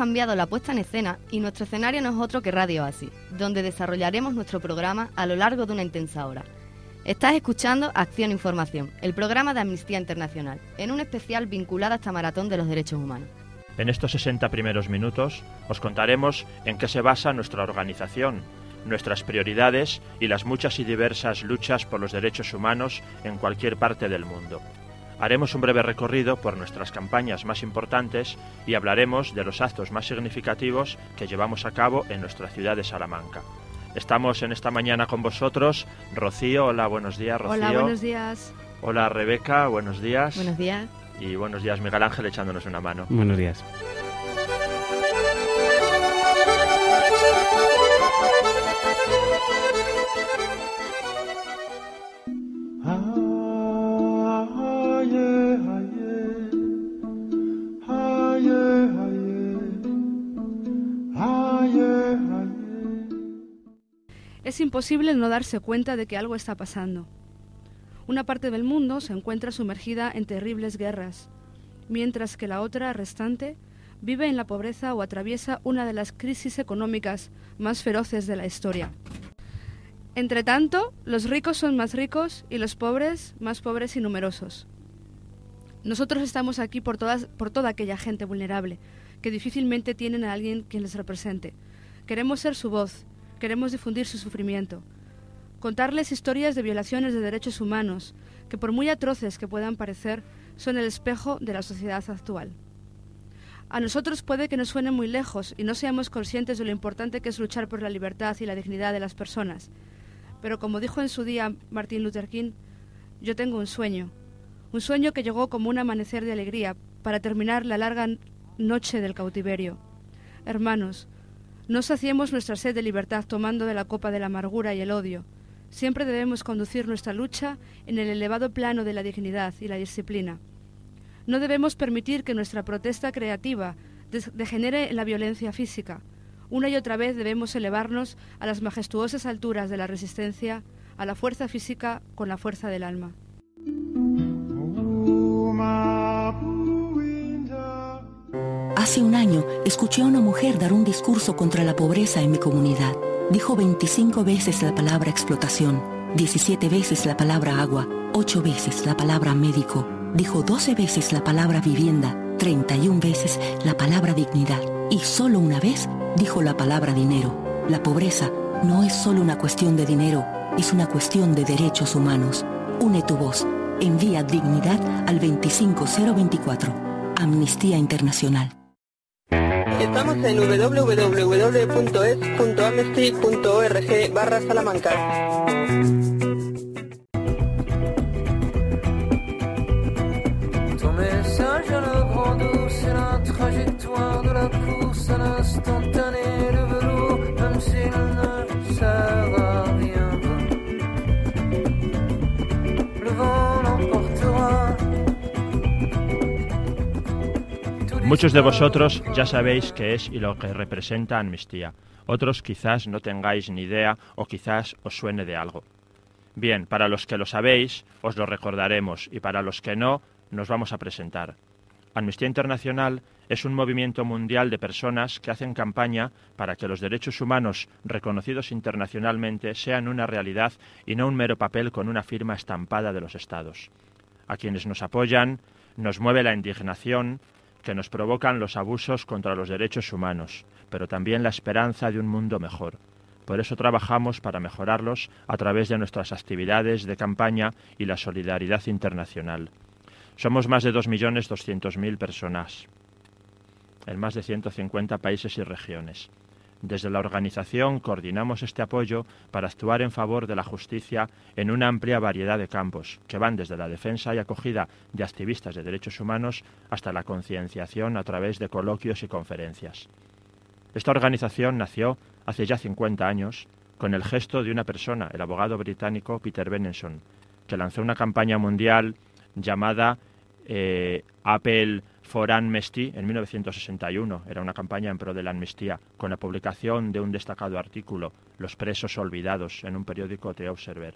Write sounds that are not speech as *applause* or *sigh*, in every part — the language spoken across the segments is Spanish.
Cambiado la puesta en escena y nuestro escenario no es otro que Radio Así, donde desarrollaremos nuestro programa a lo largo de una intensa hora. Estás escuchando Acción Información, el programa de Amnistía Internacional, en un especial vinculado a esta maratón de los derechos humanos. En estos 60 primeros minutos os contaremos en qué se basa nuestra organización, nuestras prioridades y las muchas y diversas luchas por los derechos humanos en cualquier parte del mundo. Haremos un breve recorrido por nuestras campañas más importantes y hablaremos de los actos más significativos que llevamos a cabo en nuestra ciudad de Salamanca. Estamos en esta mañana con vosotros. Rocío, hola, buenos días, Rocío. Hola, buenos días. Hola, Rebeca, buenos días. Buenos días. Y buenos días, Miguel Ángel, echándonos una mano. Buenos días. Imposible no darse cuenta de que algo está pasando. Una parte del mundo se encuentra sumergida en terribles guerras, mientras que la otra restante vive en la pobreza o atraviesa una de las crisis económicas más feroces de la historia. Entre tanto, los ricos son más ricos y los pobres más pobres y numerosos. Nosotros estamos aquí por, por toda aquella gente vulnerable, que difícilmente tienen a alguien quien les represente. Queremos ser su voz, queremos difundir su sufrimiento, contarles historias de violaciones de derechos humanos, que por muy atroces que puedan parecer, son el espejo de la sociedad actual. A nosotros puede que nos suene muy lejos y no seamos conscientes de lo importante que es luchar por la libertad y la dignidad de las personas, pero como dijo en su día Martin Luther King, yo tengo un sueño, un sueño que llegó como un amanecer de alegría para terminar la larga noche del cautiverio. Hermanos, no saciemos nuestra sed de libertad tomando de la copa de la amargura y el odio. Siempre debemos conducir nuestra lucha en el elevado plano de la dignidad y la disciplina. No debemos permitir que nuestra protesta creativa degenere en la violencia física. Una y otra vez debemos elevarnos a las majestuosas alturas de la resistencia, a la fuerza física con la fuerza del alma. Hace un año escuché a una mujer dar un discurso contra la pobreza en mi comunidad. Dijo 25 veces la palabra explotación, 17 veces la palabra agua, 8 veces la palabra médico, dijo 12 veces la palabra vivienda, 31 veces la palabra dignidad y solo una vez dijo la palabra dinero. La pobreza no es solo una cuestión de dinero, es una cuestión de derechos humanos. Une tu voz. Envía dignidad al 25024. Amnistía Internacional. Estamos en www.es.amnesty.org barra Salamanca. Ton message à la grande eau, c'est la trajectoire de la course à l'instantané Muchos de vosotros ya sabéis qué es y lo que representa Amnistía. Otros quizás no tengáis ni idea o quizás os suene de algo. Bien, para los que lo sabéis, os lo recordaremos y para los que no, nos vamos a presentar. Amnistía Internacional es un movimiento mundial de personas que hacen campaña para que los derechos humanos reconocidos internacionalmente sean una realidad y no un mero papel con una firma estampada de los estados. A quienes nos apoyan nos mueve la indignación que nos provocan los abusos contra los derechos humanos, pero también la esperanza de un mundo mejor. Por eso trabajamos para mejorarlos a través de nuestras actividades de campaña y la solidaridad internacional. Somos más de 2.200.000 personas en más de 150 países y regiones. Desde la organización coordinamos este apoyo para actuar en favor de la justicia en una amplia variedad de campos, que van desde la defensa y acogida de activistas de derechos humanos hasta la concienciación a través de coloquios y conferencias. Esta organización nació hace ya 50 años con el gesto de una persona, el abogado británico Peter Benenson, que lanzó una campaña mundial llamada eh, Apple for Amnesty en 1961. Era una campaña en pro de la amnistía, con la publicación de un destacado artículo, Los presos olvidados, en un periódico The Observer.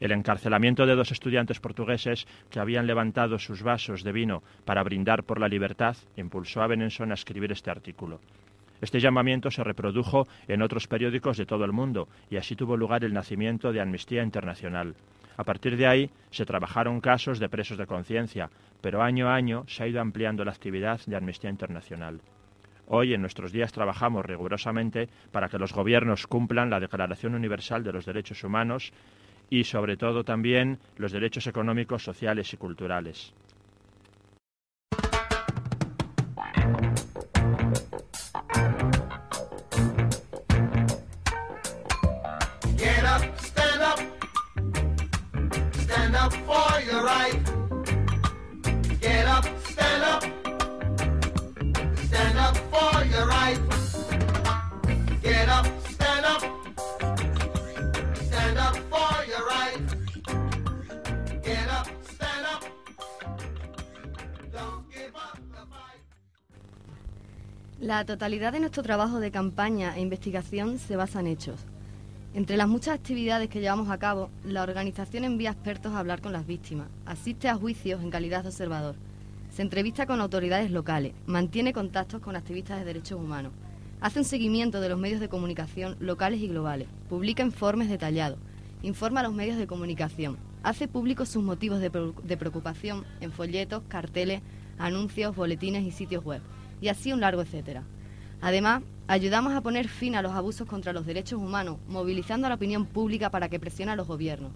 El encarcelamiento de dos estudiantes portugueses que habían levantado sus vasos de vino para brindar por la libertad impulsó a Benenson a escribir este artículo. Este llamamiento se reprodujo en otros periódicos de todo el mundo y así tuvo lugar el nacimiento de Amnistía Internacional. A partir de ahí se trabajaron casos de presos de conciencia, pero año a año se ha ido ampliando la actividad de Amnistía Internacional. Hoy en nuestros días trabajamos rigurosamente para que los gobiernos cumplan la Declaración Universal de los Derechos Humanos y sobre todo también los derechos económicos, sociales y culturales. La totalidad de nuestro trabajo de campaña e investigación se basa en hechos. Entre las muchas actividades que llevamos a cabo, la organización envía expertos a hablar con las víctimas, asiste a juicios en calidad de observador, se entrevista con autoridades locales, mantiene contactos con activistas de derechos humanos, hace un seguimiento de los medios de comunicación locales y globales, publica informes detallados, informa a los medios de comunicación, hace públicos sus motivos de, pre- de preocupación en folletos, carteles, anuncios, boletines y sitios web, y así un largo etcétera. Además, ayudamos a poner fin a los abusos contra los derechos humanos, movilizando a la opinión pública para que presione a los gobiernos,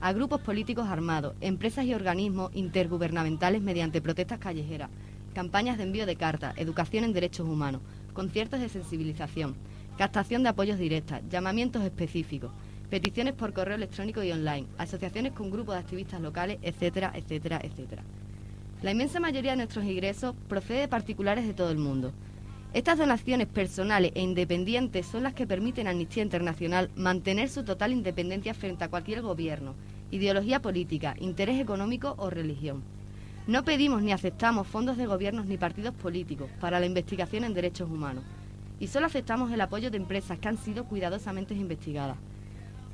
a grupos políticos armados, empresas y organismos intergubernamentales mediante protestas callejeras, campañas de envío de cartas, educación en derechos humanos, conciertos de sensibilización, captación de apoyos directas, llamamientos específicos, peticiones por correo electrónico y online, asociaciones con grupos de activistas locales, etcétera, etcétera, etcétera. La inmensa mayoría de nuestros ingresos procede de particulares de todo el mundo. Estas donaciones personales e independientes son las que permiten a Amnistía Internacional mantener su total independencia frente a cualquier gobierno, ideología política, interés económico o religión. No pedimos ni aceptamos fondos de gobiernos ni partidos políticos para la investigación en derechos humanos y solo aceptamos el apoyo de empresas que han sido cuidadosamente investigadas.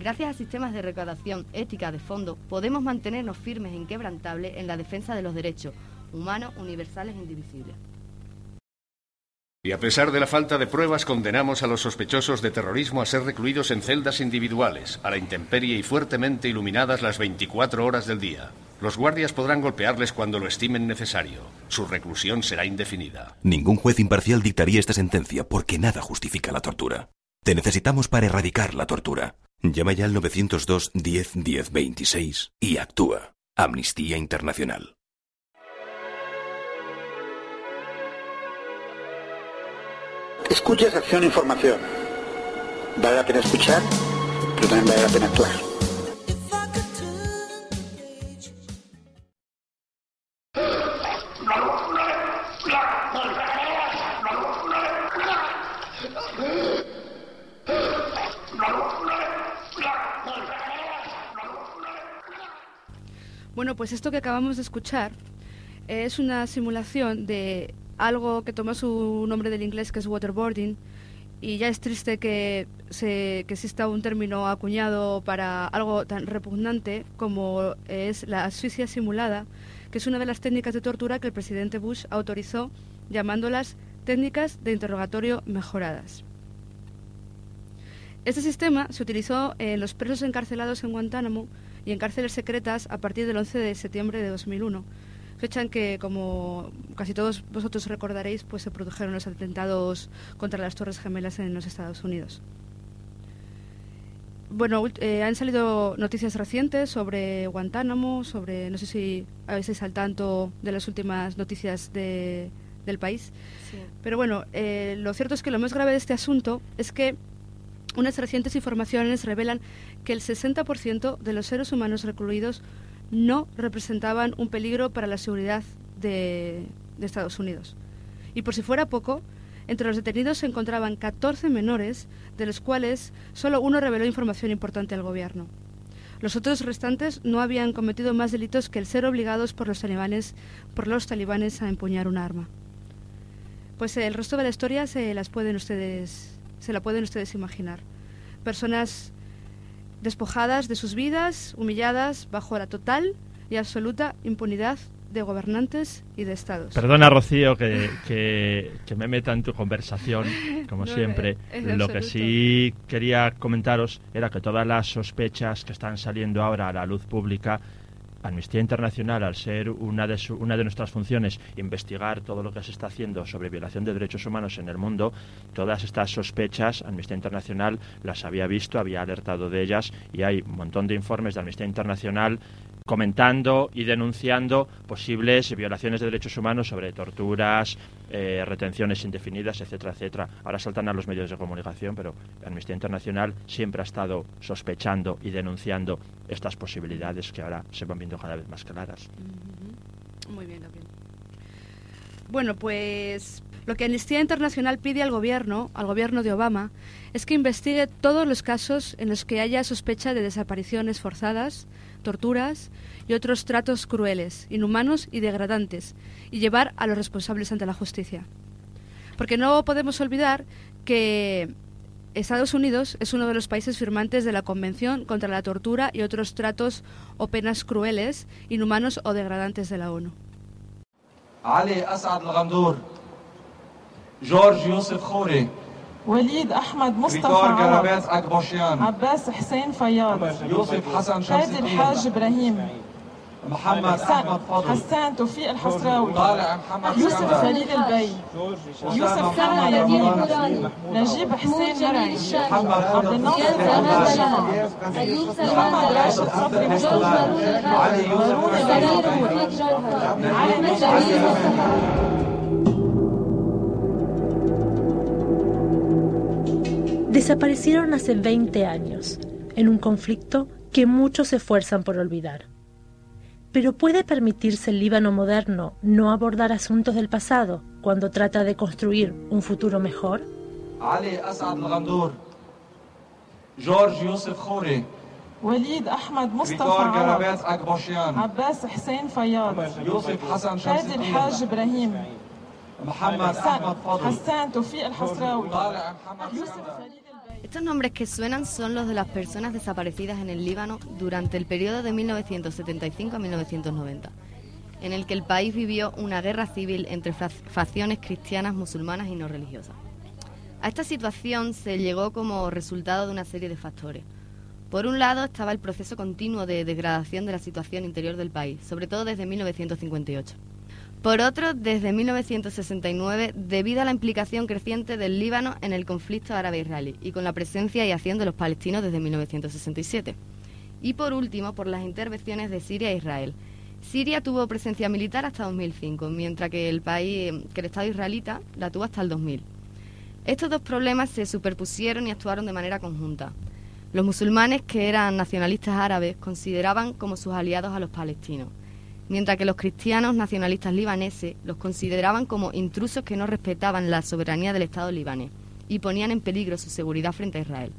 Gracias a sistemas de recaudación ética de fondos, podemos mantenernos firmes e inquebrantables en la defensa de los derechos humanos universales e indivisibles. Y a pesar de la falta de pruebas, condenamos a los sospechosos de terrorismo a ser recluidos en celdas individuales, a la intemperie y fuertemente iluminadas las 24 horas del día. Los guardias podrán golpearles cuando lo estimen necesario. Su reclusión será indefinida. Ningún juez imparcial dictaría esta sentencia porque nada justifica la tortura. Te necesitamos para erradicar la tortura. Llama ya al 902 10 10 26 y actúa. Amnistía Internacional. Escuchas Acción Información. Vale la pena escuchar, pero también vale la pena actuar. Pues esto que acabamos de escuchar es una simulación de algo que toma su nombre del inglés, que es waterboarding, y ya es triste que, que exista un término acuñado para algo tan repugnante como es la asfixia simulada, que es una de las técnicas de tortura que el presidente Bush autorizó, llamándolas técnicas de interrogatorio mejoradas. Este sistema se utilizó en los presos encarcelados en Guantánamo y en cárceles secretas a partir del 11 de septiembre de 2001, fecha en que, como casi todos vosotros recordaréis, pues se produjeron los atentados contra las Torres Gemelas en los Estados Unidos. bueno, eh, han salido noticias recientes sobre Guantánamo, sobre, no sé si veces al tanto de las últimas noticias de- del país. Sí. Pero bueno, eh, lo cierto es que lo más grave de este asunto es que unas recientes informaciones revelan que el 60% de los seres humanos recluidos no representaban un peligro para la seguridad de, de Estados Unidos. Y por si fuera poco, entre los detenidos se encontraban 14 menores, de los cuales solo uno reveló información importante al gobierno. Los otros restantes no habían cometido más delitos que el ser obligados por los talibanes, por los talibanes a empuñar un arma. Pues el resto de la historia se las pueden ustedes, se la pueden ustedes imaginar. Personas despojadas de sus vidas, humilladas bajo la total y absoluta impunidad de gobernantes y de estados. Perdona, Rocío, que, que, que me meta en tu conversación, como *laughs* No, siempre. en Lo que sí quería comentaros era que todas las sospechas que están saliendo ahora a la luz pública, Amnistía Internacional, al ser una de, su- una de nuestras funciones investigar todo lo que se está haciendo sobre violación de derechos humanos en el mundo, todas estas sospechas, Amnistía Internacional las había visto, había alertado de ellas y hay un montón de informes de Amnistía Internacional comentando y denunciando posibles violaciones de derechos humanos sobre torturas, eh, retenciones indefinidas, etcétera, etcétera. Ahora saltan a los medios de comunicación, pero Amnistía Internacional siempre ha estado sospechando y denunciando estas posibilidades que ahora se van viendo cada vez más claras. Muy bien, Gabriel. Bueno, pues lo que Amnistía Internacional pide al gobierno, al gobierno de Obama, es que investigue todos los casos en los que haya sospecha de desapariciones forzadas, torturas y otros tratos crueles, inhumanos y degradantes, y llevar a los responsables ante la justicia. Porque no podemos olvidar que Estados Unidos es uno de los países firmantes de la Convención contra la Tortura y otros tratos o penas crueles, inhumanos o degradantes de la ONU. وليد أحمد مصطفى عرب. عباس حسين فياض. يوسف حسن شمس الدين الحاج إبراهيم. محمد حسان- أحمد فضل. حسان توفيق الحسراوي. طالع محمد يوسف. خليل البي. يوسف كرمة يدين نجيب حسين مرعي. عبد الناصر محمد محمد راشد صبري مصطفى علي يوسف علي نجم Desaparecieron hace 20 años, en un conflicto que muchos se esfuerzan por olvidar. Pero ¿puede permitirse el Líbano moderno no abordar asuntos del pasado cuando trata de construir un futuro mejor? علي أسعد الغندور جورج يوسف خوري وليد احمد مصطفى فيتور عرب جرابات أكبوشيان عباس حسين فياض يوسف حسن شمس شادي الدين الحاج ابراهيم محمد أحمد فضل حسان توفيق الحسراوي طالع محمد يوسف سكندر. خليل البي estos nombres que suenan son los de las personas desaparecidas en el Líbano durante el periodo de 1975 a 1990, en el que el país vivió una guerra civil entre fa- facciones cristianas, musulmanas y no religiosas. A esta situación se llegó como resultado de una serie de factores. Por un lado estaba el proceso continuo de degradación de la situación interior del país, sobre todo desde 1958. Por otro, desde 1969, debido a la implicación creciente del Líbano en el conflicto árabe-israelí y con la presencia y acción de los palestinos desde 1967. Y por último, por las intervenciones de Siria e Israel. Siria tuvo presencia militar hasta 2005, mientras que el país, que el Estado israelita, la tuvo hasta el 2000. Estos dos problemas se superpusieron y actuaron de manera conjunta. Los musulmanes, que eran nacionalistas árabes, consideraban como sus aliados a los palestinos, mientras que los cristianos nacionalistas libaneses los consideraban como intrusos que no respetaban la soberanía del Estado libanés y ponían en peligro su seguridad frente a Israel.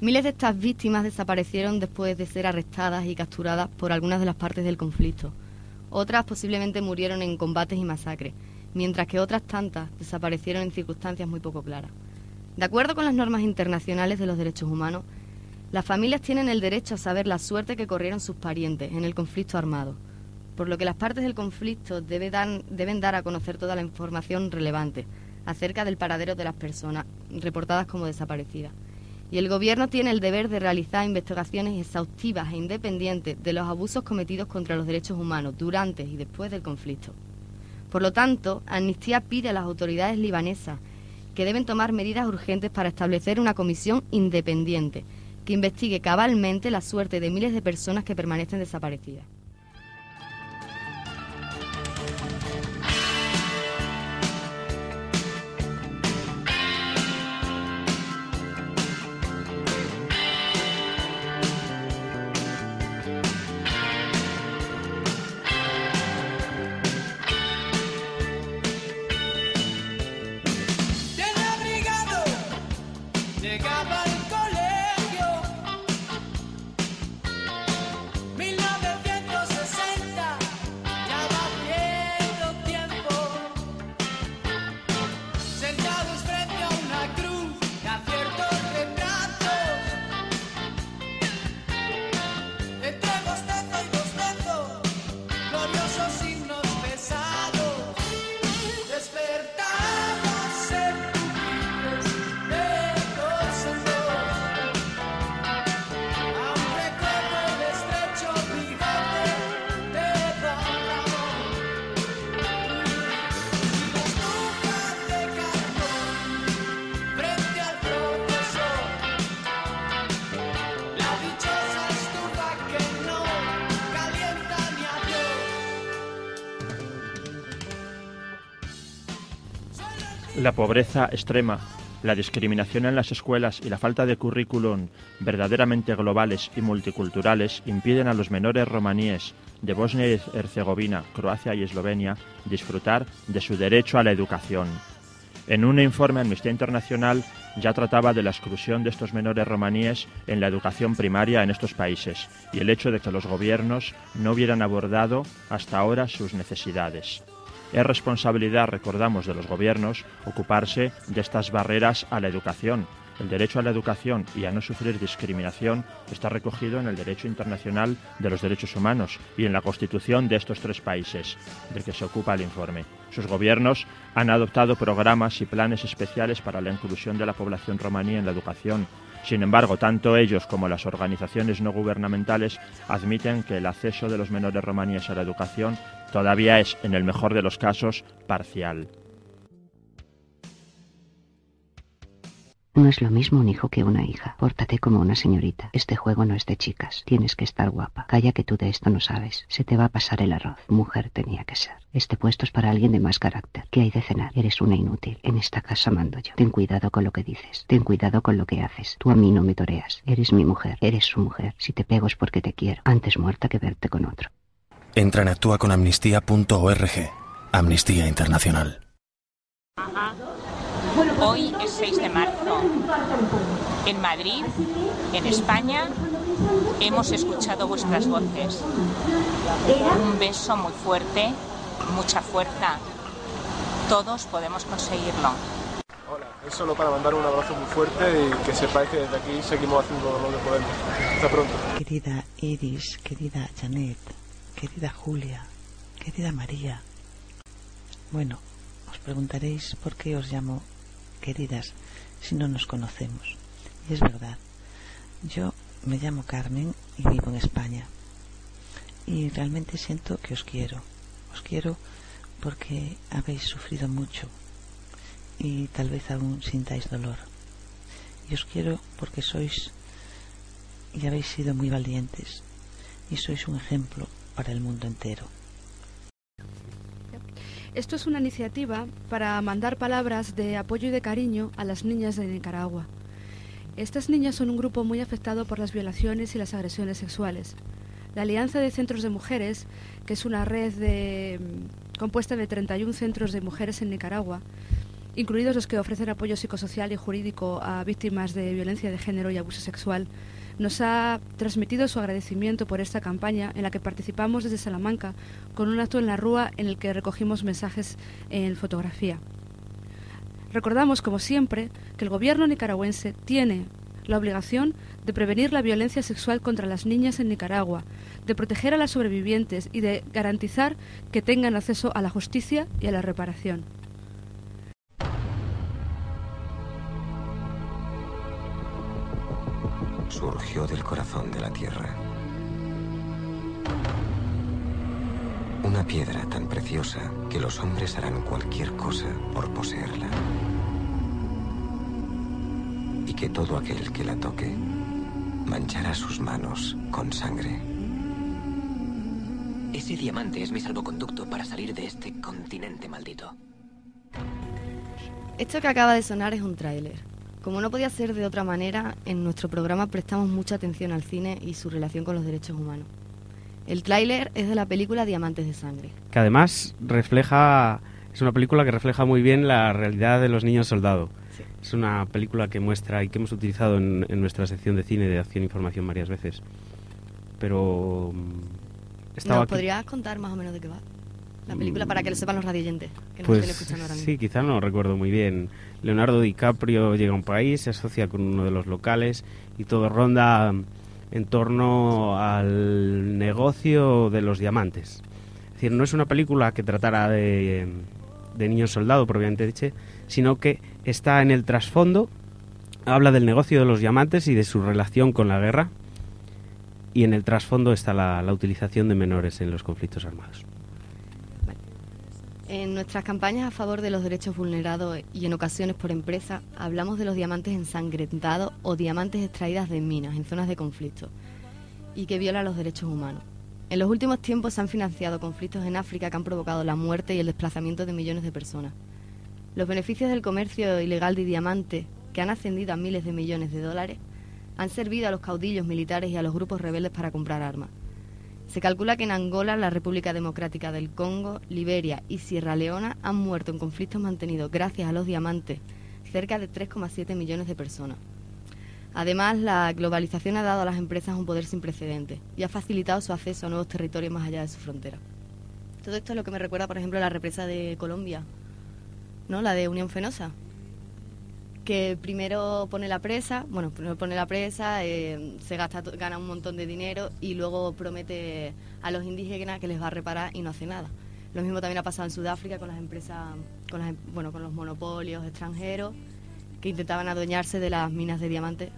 Miles de estas víctimas desaparecieron después de ser arrestadas y capturadas por algunas de las partes del conflicto. Otras posiblemente murieron en combates y masacres, mientras que otras tantas desaparecieron en circunstancias muy poco claras. De acuerdo con las normas internacionales de los derechos humanos, las familias tienen el derecho a saber la suerte que corrieron sus parientes en el conflicto armado, por lo que las partes del conflicto deben dar a conocer toda la información relevante acerca del paradero de las personas reportadas como desaparecidas. Y el Gobierno tiene el deber de realizar investigaciones exhaustivas e independientes de los abusos cometidos contra los derechos humanos durante y después del conflicto. Por lo tanto, Amnistía pide a las autoridades libanesas que deben tomar medidas urgentes para establecer una comisión independiente que investigue cabalmente la suerte de miles de personas que permanecen desaparecidas. La pobreza extrema, la discriminación en las escuelas y la falta de currículum verdaderamente globales y multiculturales impiden a los menores romaníes de Bosnia y Herzegovina, Croacia y Eslovenia disfrutar de su derecho a la educación. En un informe Amnistía Internacional ya trataba de la exclusión de estos menores romaníes en la educación primaria en estos países y el hecho de que los gobiernos no hubieran abordado hasta ahora sus necesidades. Es responsabilidad, recordamos, de los gobiernos ocuparse de estas barreras a la educación. El derecho a la educación y a no sufrir discriminación está recogido en el derecho internacional de los derechos humanos y en la constitución de estos tres países, del que se ocupa el informe. Sus gobiernos han adoptado programas y planes especiales para la inclusión de la población romaní en la educación. Sin embargo, tanto ellos como las organizaciones no gubernamentales admiten que el acceso de los menores romaníes a la educación todavía es, en el mejor de los casos, parcial. No es lo mismo un hijo que una hija. Pórtate como una señorita. Este juego no es de chicas. Tienes que estar guapa. Calla que tú de esto no sabes. Se te va a pasar el arroz. Mujer tenía que ser. Este puesto es para alguien de más carácter. ¿Qué hay de cenar? Eres una inútil. En esta casa mando yo. Ten cuidado con lo que dices. Ten cuidado con lo que haces. Tú a mí no me toreas. Eres mi mujer. Eres su mujer. Si te pego es porque te quiero. Antes muerta que verte con otro. Entra en actúaconamnistía.org. Amnistía Internacional. Hoy es 6 de marzo. En Madrid, en España, hemos escuchado vuestras voces. Un beso muy fuerte, mucha fuerza. Todos podemos conseguirlo. Hola, es solo para mandar un abrazo muy fuerte y que sepáis que desde aquí seguimos haciendo lo que podemos. Hasta pronto. Querida Iris, querida Janet, querida Julia, querida María. Bueno, os preguntaréis por qué os llamo queridas si no nos conocemos. Y es verdad. Yo me llamo Carmen y vivo en España. Y realmente siento que os quiero. Os quiero porque habéis sufrido mucho y tal vez aún sintáis dolor. Y os quiero porque sois y habéis sido muy valientes y sois un ejemplo para el mundo entero. Esto es una iniciativa para mandar palabras de apoyo y de cariño a las niñas de Nicaragua. Estas niñas son un grupo muy afectado por las violaciones y las agresiones sexuales. La Alianza de Centros de Mujeres, que es una red de, compuesta de 31 centros de mujeres en Nicaragua, incluidos los que ofrecen apoyo psicosocial y jurídico a víctimas de violencia de género y abuso sexual, nos ha transmitido su agradecimiento por esta campaña en la que participamos desde Salamanca con un acto en la Rúa en el que recogimos mensajes en fotografía. Recordamos, como siempre, que el gobierno nicaragüense tiene la obligación de prevenir la violencia sexual contra las niñas en Nicaragua, de proteger a las sobrevivientes y de garantizar que tengan acceso a la justicia y a la reparación. Surgió del corazón de la tierra. Una piedra tan preciosa que los hombres harán cualquier cosa por poseerla. Y que todo aquel que la toque manchará sus manos con sangre. Ese diamante es mi salvoconducto para salir de este continente maldito. Esto que acaba de sonar es un tráiler. Como no podía ser de otra manera, en nuestro programa prestamos mucha atención al cine y su relación con los derechos humanos. El tráiler es de la película Diamantes de Sangre. Que además refleja, es una película que refleja muy bien la realidad de los niños soldado. Es una película que muestra y que hemos utilizado en, en nuestra sección de cine de acción e información varias veces. Pero mm, estaba ¿Nos aquí- podrías contar más o menos de qué va? La película para que lo sepan los radioyentes que nos Pues estén escuchando ahora sí, quizá no lo recuerdo muy bien. Leonardo DiCaprio llega a un país, se asocia con uno de los locales y todo ronda en torno al negocio de los diamantes. Es decir, no es una película que tratara de, de niños soldado, propiamente dicho, sino que está en el trasfondo, habla del negocio de los diamantes y de su relación con la guerra, y en el trasfondo está la, la utilización de menores en los conflictos armados. En nuestras campañas a favor de los derechos vulnerados y en ocasiones por empresa, hablamos de los diamantes ensangrentados o diamantes extraídas de minas en zonas de conflicto y que violan los derechos humanos. En los últimos tiempos se han financiado conflictos en África que han provocado la muerte y el desplazamiento de millones de personas. Los beneficios del comercio ilegal de diamantes, que han ascendido a miles de millones de dólares, han servido a los caudillos militares y a los grupos rebeldes para comprar armas. Se calcula que en Angola, la República Democrática del Congo, Liberia y Sierra Leona han muerto en conflictos mantenidos gracias a los diamantes cerca de 3,7 millones de personas. Además, la globalización ha dado a las empresas un poder sin precedentes y ha facilitado su acceso a nuevos territorios más allá de su frontera. Todo esto es lo que me recuerda, por ejemplo, a la represa de Colombia, ¿no? La de Unión Fenosa, que primero pone la presa, bueno, primero pone la presa, eh, se gasta, gana un montón de dinero y luego promete a los indígenas que les va a reparar y no hace nada. Lo mismo también ha pasado en Sudáfrica con las empresas, con las, em- bueno, con los monopolios extranjeros que intentaban adueñarse de las minas de diamantes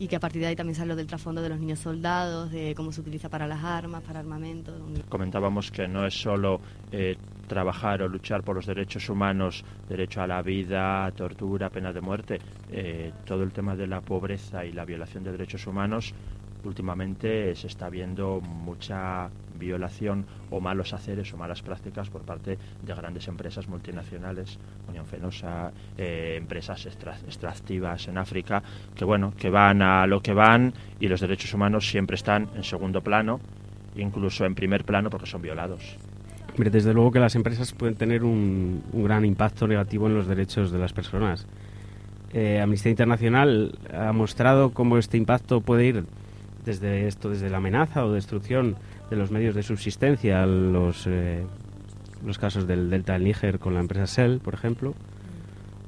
y que a partir de ahí también salió del trasfondo de los niños soldados, de cómo se utiliza para las armas, para armamento. Comentábamos que no es solo eh, trabajar o luchar por los derechos humanos, derecho a la vida, tortura, pena de muerte, eh, todo el tema de la pobreza y la violación de derechos humanos, últimamente se está viendo mucha violación o malos haceres o malas prácticas por parte de grandes empresas multinacionales, Unión Fenosa, eh, empresas extra- extractivas en África, que bueno, que van a lo que van y los derechos humanos siempre están en segundo plano, incluso en primer plano porque son violados. Desde luego que las empresas pueden tener un, gran impacto negativo en los derechos de las personas. Eh, Amnistía Internacional ha mostrado cómo este impacto puede ir desde esto, desde la amenaza o destrucción de los medios de subsistencia, los, eh, los casos del Delta del Níger con la empresa Shell, por ejemplo,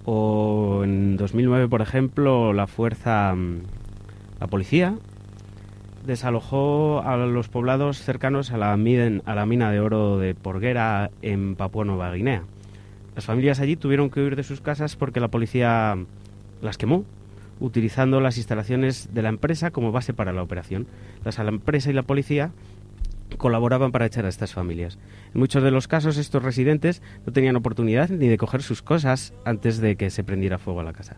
o en 2009, por ejemplo, la fuerza, mm, la policía, desalojó a los poblados cercanos a la, mina de oro de Porguera en Papua Nueva Guinea. Las familias allí tuvieron que huir de sus casas porque la policía las quemó, utilizando las instalaciones de la empresa como base para la operación. Las, la empresa y la policía colaboraban para echar a estas familias. En muchos de los casos estos residentes no tenían oportunidad ni de coger sus cosas antes de que se prendiera fuego a la casa.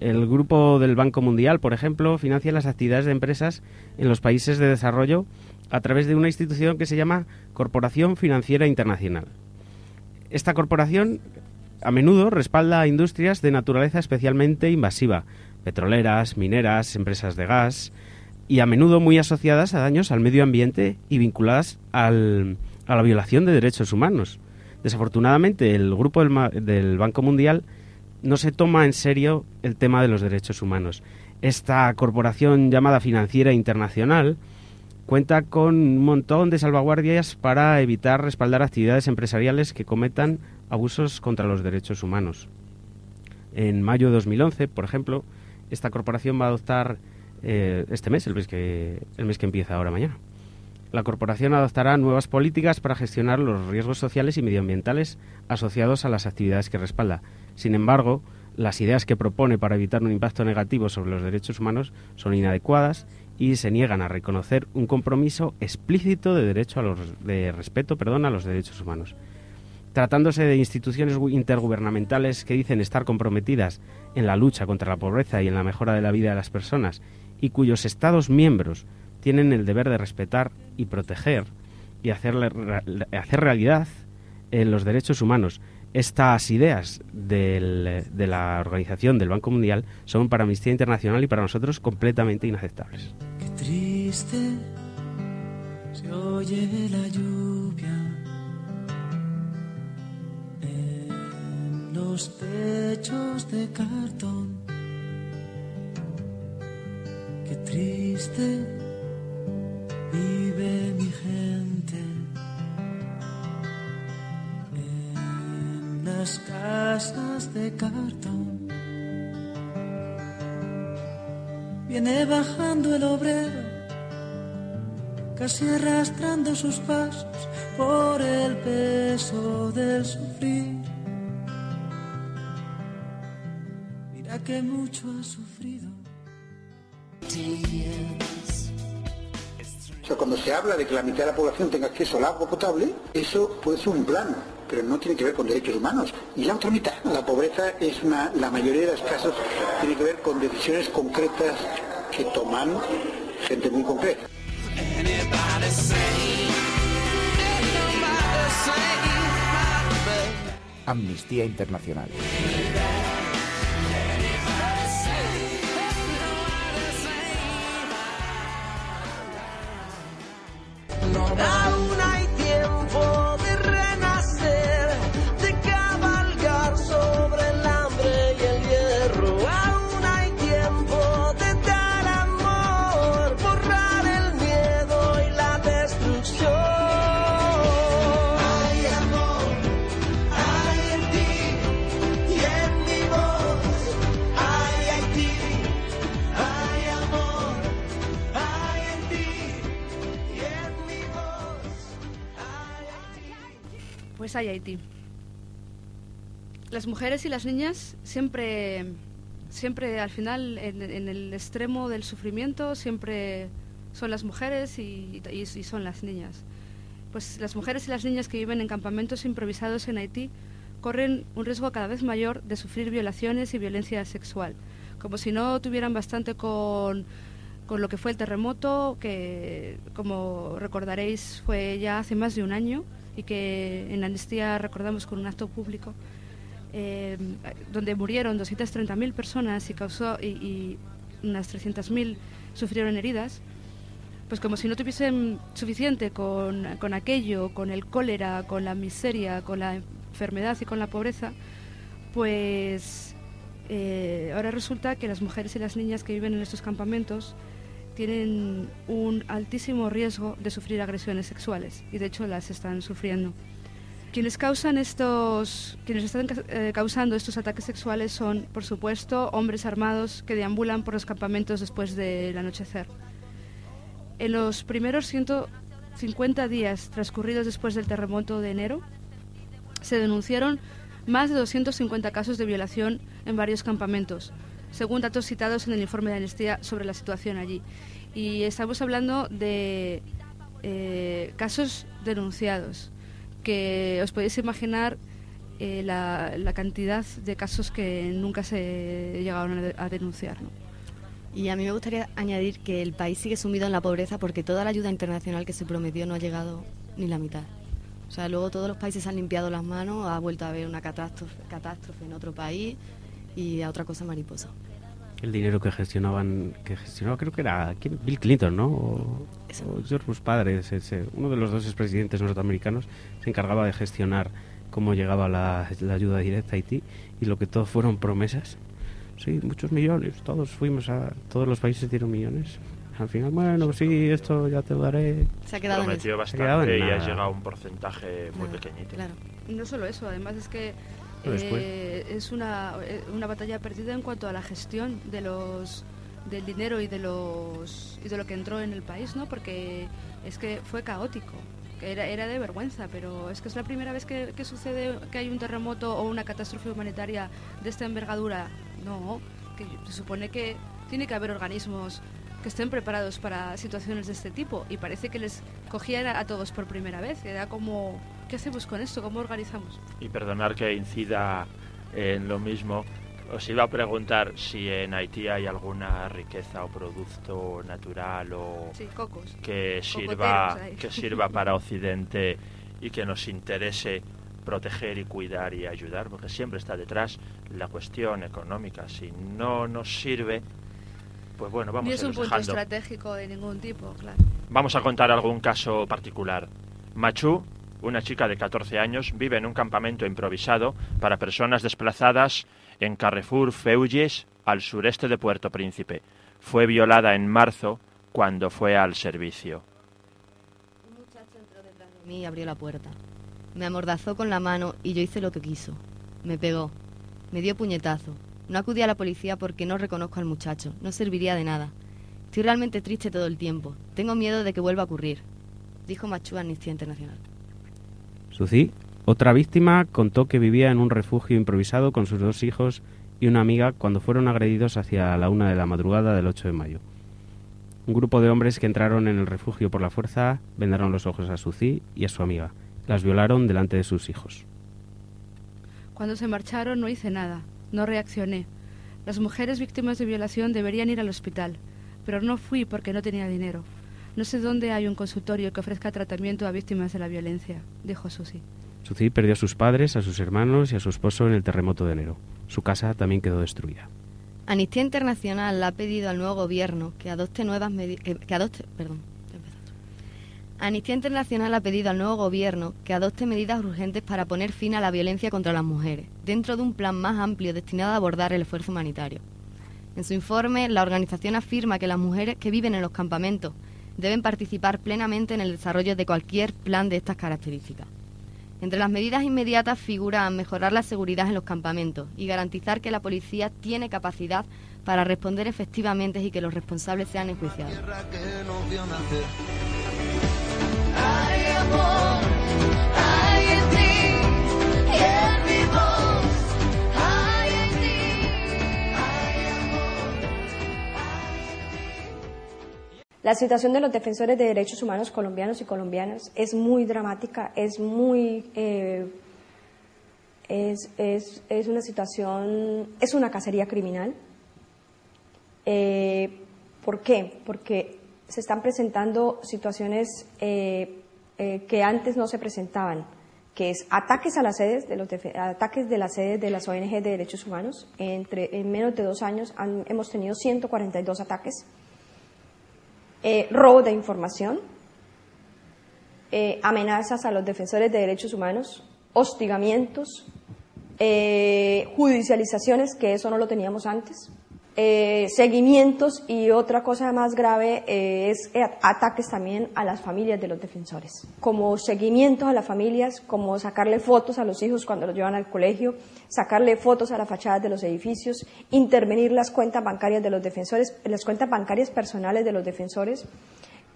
El grupo del Banco Mundial, por ejemplo, financia las actividades de empresas en los países de desarrollo a través de una institución que se llama Corporación Financiera Internacional. Esta corporación a menudo respalda a industrias de naturaleza especialmente invasiva, petroleras, mineras, empresas de gas, y a menudo muy asociadas a daños al medio ambiente y vinculadas al- a la violación de derechos humanos. Desafortunadamente, el grupo del, del Banco Mundial no se toma en serio el tema de los derechos humanos. Esta corporación llamada financiera internacional cuenta con un montón de salvaguardias para evitar respaldar actividades empresariales que cometan abusos contra los derechos humanos. En mayo de 2011, por ejemplo, esta corporación va a adoptar eh, este mes, el mes, que, el mes que empieza ahora mañana. La corporación adoptará nuevas políticas para gestionar los riesgos sociales y medioambientales asociados a las actividades que respalda. Sin embargo, las ideas que propone para evitar un impacto negativo sobre los derechos humanos son inadecuadas y se niegan a reconocer un compromiso explícito de derecho a los respeto, perdón, a los derechos humanos. Tratándose de instituciones gu- intergubernamentales que dicen estar comprometidas en la lucha contra la pobreza y en la mejora de la vida de las personas y cuyos Estados miembros tienen el deber de respetar y proteger y hacerle re- hacer realidad en los derechos humanos. Estas ideas de la organización del Banco Mundial son para Amnistía Internacional y para nosotros completamente inaceptables. Triste se oye la lluvia en los techos de cartón. Qué triste vive mi gente en las casas de cartón. Viene bajando el obrero, casi arrastrando sus pasos por el peso del sufrir. Mira que mucho ha sufrido. O sea, cuando se habla de que la mitad de la población tenga acceso al agua potable, eso puede ser un plan, pero no tiene que ver con derechos humanos. Y la otra mitad, la pobreza es una, la mayoría de los casos tiene que ver con decisiones concretas que toman gente muy concreta. Amnistía Internacional. Hay Haití. Las mujeres y las niñas siempre, siempre al final, en, el extremo del sufrimiento, siempre son las mujeres y, y- y son las niñas. Pues las mujeres y las niñas que viven en campamentos improvisados en Haití corren un riesgo cada vez mayor de sufrir violaciones y violencia sexual, como si no tuvieran bastante con, con lo que fue el terremoto, que como recordaréis fue ya hace más de un año y que en Amnistía recordamos con un acto público, eh, donde murieron 230.000 personas y, causó, y, y unas 300.000 sufrieron heridas, pues como si no tuviesen suficiente con, con aquello, con el cólera, con la miseria, con la enfermedad y con la pobreza, pues eh, ahora resulta que las mujeres y las niñas que viven en estos campamentos tienen un altísimo riesgo de sufrir agresiones sexuales y de hecho las están sufriendo. Quienes causan estos, quienes están eh, causando estos ataques sexuales son, por supuesto, hombres armados que deambulan por los campamentos después del anochecer. En los primeros 150 días transcurridos después del terremoto de enero, se denunciaron más de 250 casos de violación en varios campamentos, según datos citados en el informe de Amnistía sobre la situación allí. Y estamos hablando de eh, casos denunciados, que os podéis imaginar eh, la, la cantidad de casos que nunca se llegaron a, a denunciar. ¿no? Y a mí me gustaría añadir que el país sigue sumido en la pobreza porque toda la ayuda internacional que se prometió no ha llegado ni la mitad. O sea, luego todos los países han limpiado las manos, ha vuelto a haber una catástrofe, catástrofe en otro país y a otra cosa mariposa. El dinero que gestionaban, que gestionaba creo que era ¿quién? Bill Clinton, ¿no? O, o George Bush padre, ese- ese- uno de los dos expresidentes norteamericanos se encargaba de gestionar cómo llegaba la, la ayuda directa a Haití y lo que todo fueron promesas. Sí, muchos millones, todos fuimos a, todos los países dieron millones. Al final, bueno, sí, esto ya te lo daré. Se ha quedado en Prometió eso. Se ha quedado en bastante y ha llegado a un porcentaje muy pequeñito. Y no solo eso, además es que eh, es una, eh, una batalla perdida en cuanto a la gestión de los del dinero y de los y de lo que entró en el país, ¿no? Porque es que fue caótico, era, era de vergüenza, pero es que es la primera vez que, que sucede que hay un terremoto o una catástrofe humanitaria de esta envergadura. No, que se supone que tiene que haber organismos que estén preparados para situaciones de este tipo y parece que les cogían a, a todos por primera vez. Era como, ¿qué hacemos con esto? ¿Cómo organizamos? Y perdonar que incida en lo mismo. Os iba a preguntar si en Haití hay alguna riqueza o producto natural o Sí, cocos. que sirva que sirva para Occidente y que nos interese proteger y cuidar y ayudar, porque siempre está detrás la cuestión económica. Si no nos sirve, pues bueno, vamos Ni a es un punto dejando. estratégico de ningún tipo, claro. Vamos a contar algún caso particular. Machu, una chica de 14 años, vive en un campamento improvisado para personas desplazadas en Carrefour Feuilles, al sureste de Puerto Príncipe. Fue violada en marzo cuando fue al servicio. mí y abrió la puerta. Me amordazó con la mano y yo hice lo que quiso. Me pegó. Me dio puñetazo. No acudí a la policía porque no reconozco al muchacho. No serviría de nada. Estoy realmente triste todo el tiempo. Tengo miedo de que vuelva a ocurrir. Dijo Machu Amnistía Internacional. Suci, otra víctima, contó que vivía en un refugio improvisado con sus dos hijos y una amiga cuando fueron agredidos hacia la una de la madrugada del 8 de mayo. Un grupo de hombres que entraron en el refugio por la fuerza vendaron los ojos a Suci y a su amiga. Las violaron delante de sus hijos. Cuando se marcharon no hice nada, no reaccioné. Las mujeres víctimas de violación deberían ir al hospital, pero no fui porque no tenía dinero. No sé dónde hay un consultorio que ofrezca tratamiento a víctimas de la violencia, dijo Susi. Suci perdió a sus padres, a sus hermanos y a su esposo en el terremoto de enero. Su casa también quedó destruida. Amnistía Internacional ha pedido al nuevo gobierno que adopte nuevas medidas. Que, que adopte. Perdón. Amnistía Internacional ha pedido al nuevo gobierno que adopte medidas urgentes para poner fin a la violencia contra las mujeres, dentro de un plan más amplio destinado a abordar el esfuerzo humanitario. En su informe, la organización afirma que las mujeres que viven en los campamentos deben participar plenamente en el desarrollo de cualquier plan de estas características. Entre las medidas inmediatas figuran mejorar la seguridad en los campamentos y garantizar que la policía tiene capacidad para responder efectivamente y que los responsables sean enjuiciados. La situación de los defensores de derechos humanos colombianos y colombianas es muy dramática, es muy... eh, es, es- es una situación, es una cacería criminal. Eh, ¿Por qué? Porque se están presentando situaciones eh, que antes no se presentaban, que es ataques a las sedes de los ataques de las sedes de las ONG de derechos humanos. Entre en menos de dos años han- hemos tenido 142 ataques eh, robo de información, eh, amenazas a los defensores de derechos humanos, hostigamientos, eh, judicializaciones, que eso no lo teníamos antes, eh, seguimientos y otra cosa más grave eh, es eh, ataques también a las familias de los defensores, como seguimientos a las familias, como sacarle fotos a los hijos cuando los llevan al colegio, sacarle fotos a las fachadas de los edificios, intervenir las cuentas bancarias de los defensores, las cuentas bancarias personales de los defensores,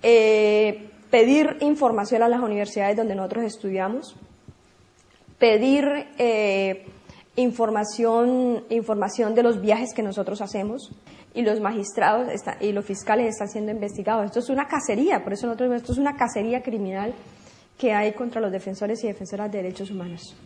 pedir información a las universidades donde nosotros estudiamos, pedir información, información de los viajes que nosotros hacemos y los magistrados está- y los fiscales están siendo investigados. Esto es una cacería, por eso nosotros esto es una cacería criminal que hay contra los defensores y defensoras de derechos humanos.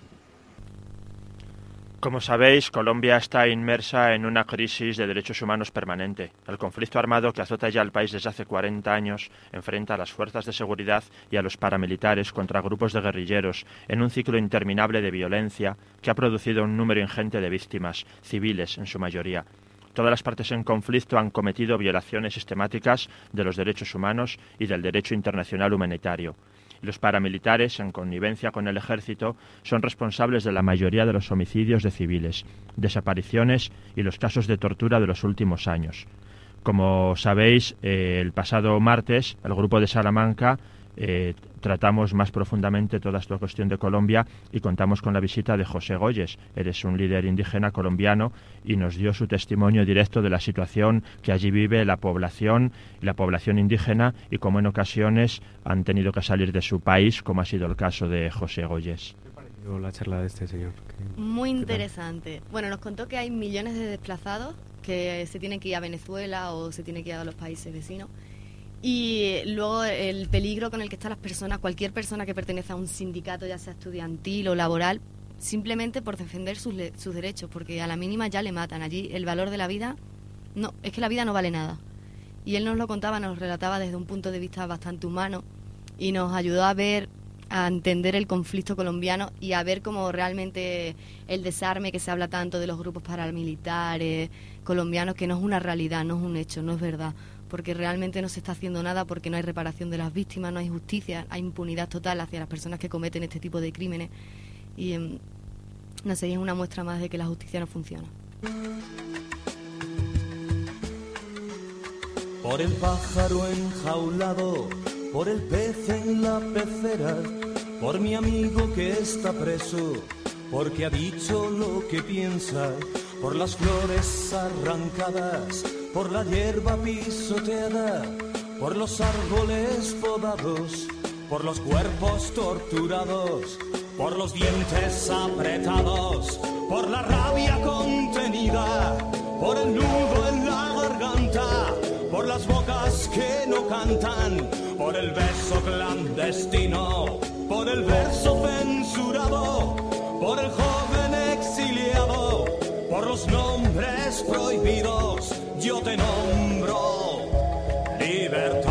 Como sabéis, Colombia está inmersa en una crisis de derechos humanos permanente. El conflicto armado que azota ya al país desde hace 40 años enfrenta a las fuerzas de seguridad y a los paramilitares contra grupos de guerrilleros en un ciclo interminable de violencia que ha producido un número ingente de víctimas, civiles en su mayoría. Todas las partes en conflicto han cometido violaciones sistemáticas de los derechos humanos y del derecho internacional humanitario. Los paramilitares, en connivencia con el ejército, son responsables de la mayoría de los homicidios de civiles, desapariciones y los casos de tortura de los últimos años. Como sabéis, eh, el pasado martes, el grupo de Salamanca eh, tratamos más profundamente toda esta cuestión de Colombia y contamos con la visita de José Goyes. Eres un líder indígena colombiano y nos dio su testimonio directo de la situación que allí vive la población y la población indígena y cómo en ocasiones han tenido que salir de su país, como ha sido el caso de José Goyes. La charla de este señor. Muy interesante. Bueno, nos contó que hay millones de desplazados que se tienen que ir a Venezuela o se tienen que ir a los países vecinos. Y luego el peligro con el que están las personas, cualquier persona que pertenece a un sindicato, ya sea estudiantil o laboral, simplemente por defender sus, sus derechos, porque a la mínima ya le matan. Allí el valor de la vida, no, es que la vida no vale nada. Y él nos lo contaba, nos lo relataba desde un punto de vista bastante humano y nos ayudó a ver, a entender el conflicto colombiano y a ver cómo realmente el desarme que se habla tanto de los grupos paramilitares colombianos, que no es una realidad, no es un hecho, no es verdad, porque realmente no se está haciendo nada porque no hay reparación de las víctimas, no hay justicia, hay impunidad total hacia las personas que cometen este tipo de crímenes y em, no sé, es una muestra más de que la justicia no funciona. Por el pájaro enjaulado, por el pez en la pecera, por mi amigo que está preso, porque ha dicho lo que piensa, por las flores arrancadas, por la hierba pisoteada, por los árboles podados, por los cuerpos torturados, por los dientes apretados, por la rabia contenida, por el nudo en la garganta, por las bocas que no cantan, por el beso clandestino, por el verso censurado, por el joven exiliado, por los nombres prohibidos, yo te nombro libertad.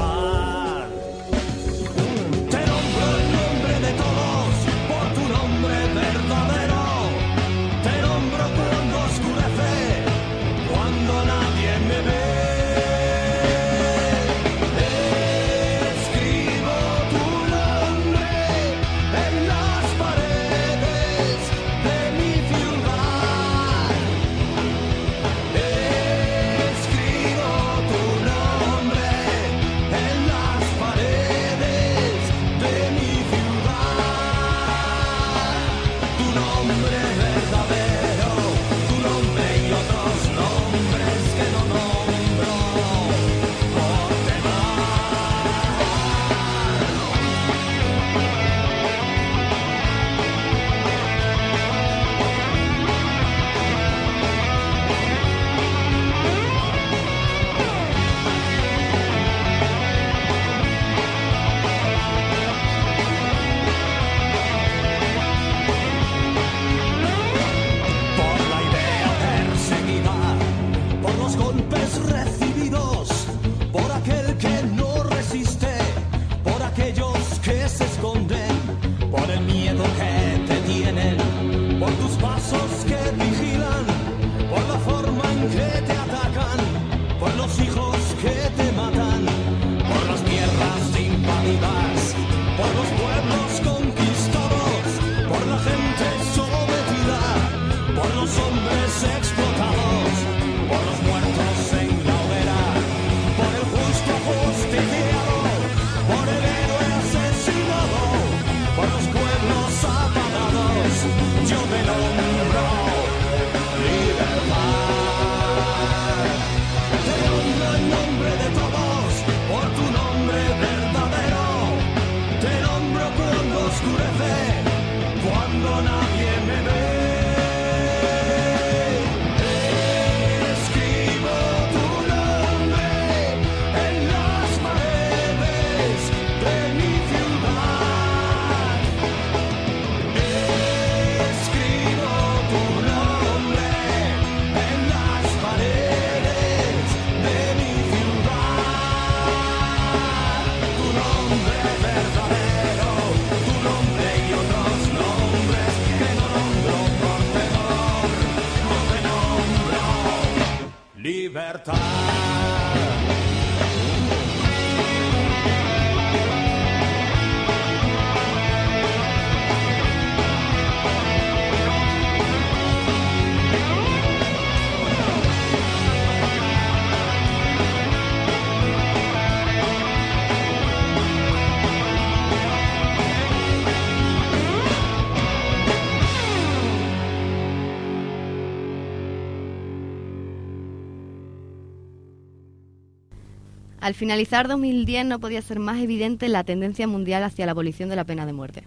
Al finalizar 2010 no podía ser más evidente la tendencia mundial hacia la abolición de la pena de muerte.